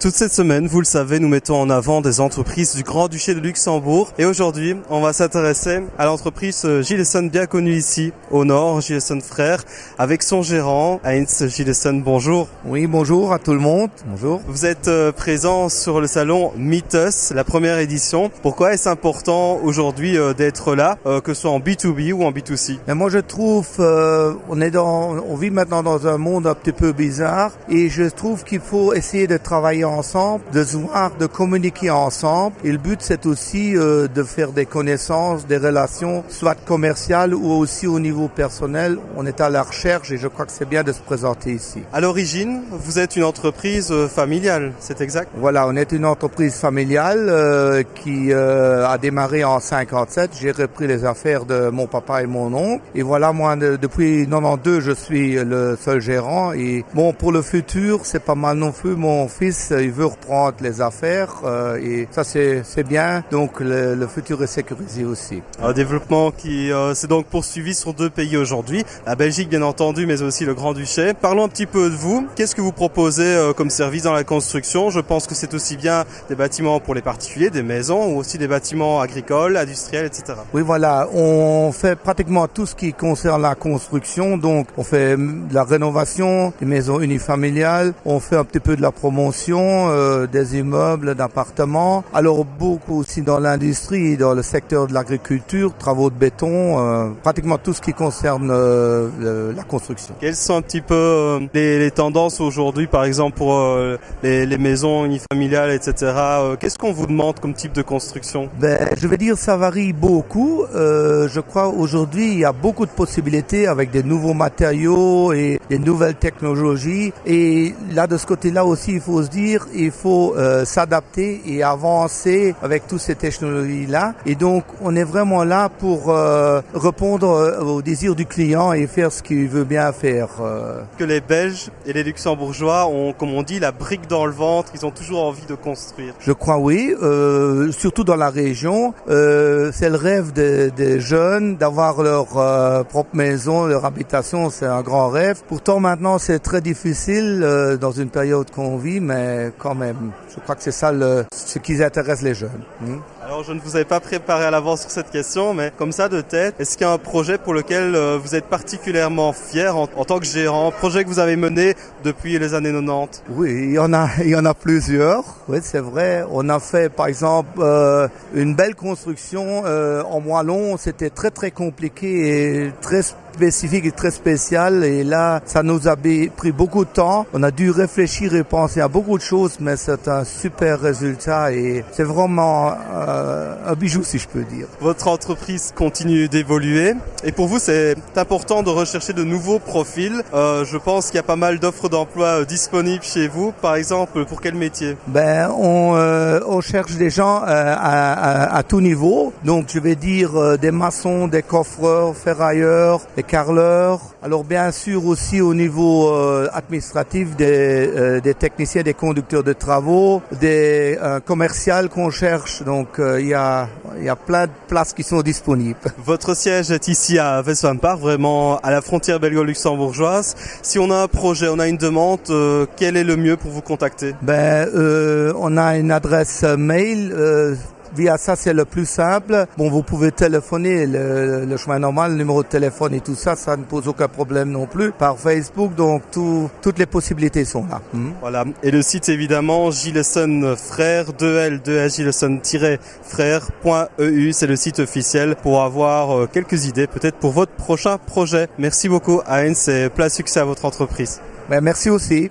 Toute cette semaine, vous le savez, nous mettons en avant des entreprises du Grand-Duché de Luxembourg. Et aujourd'hui, on va s'intéresser à l'entreprise Gilleson, bien connue ici, au nord, Gilleson Frères, avec son gérant, Heinz Gilleson. Bonjour. Oui, bonjour à tout le monde. Bonjour. Vous êtes euh, présent sur le salon Meet Us, la première édition. Pourquoi est-ce important aujourd'hui euh, d'être là, euh, que ce soit en B2B ou en B2C Mais moi, je trouve, on est dans, on vit maintenant dans un monde un petit peu bizarre, et je trouve qu'il faut essayer de travailler ensemble, de se voir, de communiquer ensemble. Et le but, c'est aussi euh, de faire des connaissances, des relations, soit commerciales ou aussi au niveau personnel. On est à la recherche et je crois que c'est bien de se présenter ici. À l'origine, vous êtes une entreprise euh, familiale, c'est exact? Voilà, on est une entreprise familiale euh, qui a démarré en 57. J'ai repris les affaires de mon papa et mon oncle. Et voilà, moi, depuis 92, je suis le seul gérant. Et bon, pour le futur, c'est pas mal non plus. Mon fils, il veut reprendre les affaires euh, et ça c'est bien. Donc le, le, futur est sécurisé aussi. Un développement qui euh, s'est donc poursuivi sur deux pays aujourd'hui, la Belgique bien entendu, mais aussi le Grand-Duché. Parlons un petit peu de vous. Qu'est-ce que vous proposez euh, comme service dans la construction? Je pense que c'est aussi bien des bâtiments pour les particuliers, des maisons, ou aussi des bâtiments agricoles, industriels, etc. Oui, voilà, on fait pratiquement tout ce qui concerne la construction. Donc on fait de la rénovation des maisons unifamiliales, on fait un petit peu de la promotion euh, des immeubles, d'appartements. Alors beaucoup aussi dans l'industrie, dans le secteur de l'agriculture, travaux de béton, euh, pratiquement tout ce qui concerne euh, la construction. Quelles sont un petit peu les, les, tendances aujourd'hui, par exemple pour les, les, maisons unifamiliales, etc. Qu'est-ce qu'on vous demande comme type de construction? Ben, Je vais dire ça varie beaucoup. je crois aujourd'hui il y a beaucoup de possibilités avec des nouveaux matériaux et des nouvelles technologies. Et là de ce côté-là aussi, il faut se dire il faut euh, s'adapter et avancer avec toutes ces technologies-là. Et donc, on est vraiment là pour euh, répondre euh, aux désirs du client et faire ce qu'il veut bien faire. Que les Belges et les Luxembourgeois ont, comme on dit, la brique dans le ventre, ils ont toujours envie de construire. Je crois oui, surtout dans la région. c'est le rêve des, des jeunes d'avoir leur propre maison, leur habitation, c'est un grand rêve. Pourtant, maintenant, c'est très difficile dans une période qu'on vit, mais quand même, je crois que c'est ça le, ce qui intéresse les jeunes. Hmm. Alors je ne vous avais pas préparé à l'avance sur cette question, mais comme ça de tête, est-ce qu'il y a un projet pour lequel euh, vous êtes particulièrement fier en, tant que gérant, projet que vous avez mené depuis les années 90 Oui, il y en a, il y en a plusieurs. Oui, c'est vrai. On a fait par exemple euh, une belle construction euh, en Moellon. C'était très très compliqué et très spécifique et très spécial. Et là, ça nous a pris beaucoup de temps. On a dû réfléchir et penser à beaucoup de choses, mais c'est un super résultat et c'est vraiment euh, un bijou, si je peux dire. Votre entreprise continue d'évoluer et pour vous, c'est important de rechercher de nouveaux profils. Euh, je pense qu'il y a pas mal d'offres d'emploi euh, disponibles chez vous. Par exemple, pour quel métier? Ben, on, on cherche des gens à, à, à, tout niveau. Donc, je vais dire des maçons, des coffreurs, ferrailleurs, des carleurs. Alors bien sûr aussi au niveau euh, administratif des, euh, des, techniciens, des conducteurs de travaux, des euh, commerciales qu'on cherche. Donc il y, a, y a plein de places qui sont disponibles. Votre siège est ici à Westphalen vraiment à la frontière belgo-luxembourgeoise. Si on a un projet, on a une demande, quel est le mieux pour vous contacter? Ben on a une adresse mail Via ça, c'est le plus simple. Bon, vous pouvez téléphoner le, chemin normal, le numéro de téléphone et tout ça, ça ne pose aucun problème non plus. Par Facebook, donc tout, toutes les possibilités sont là. Hmm. Voilà. Et le site évidemment, Gilleson Frères, 2L, 2 frèreeu c'est le site officiel pour avoir euh, quelques idées peut-être pour votre prochain projet. Merci beaucoup Heinz et plein succès à votre entreprise. Ben, merci aussi.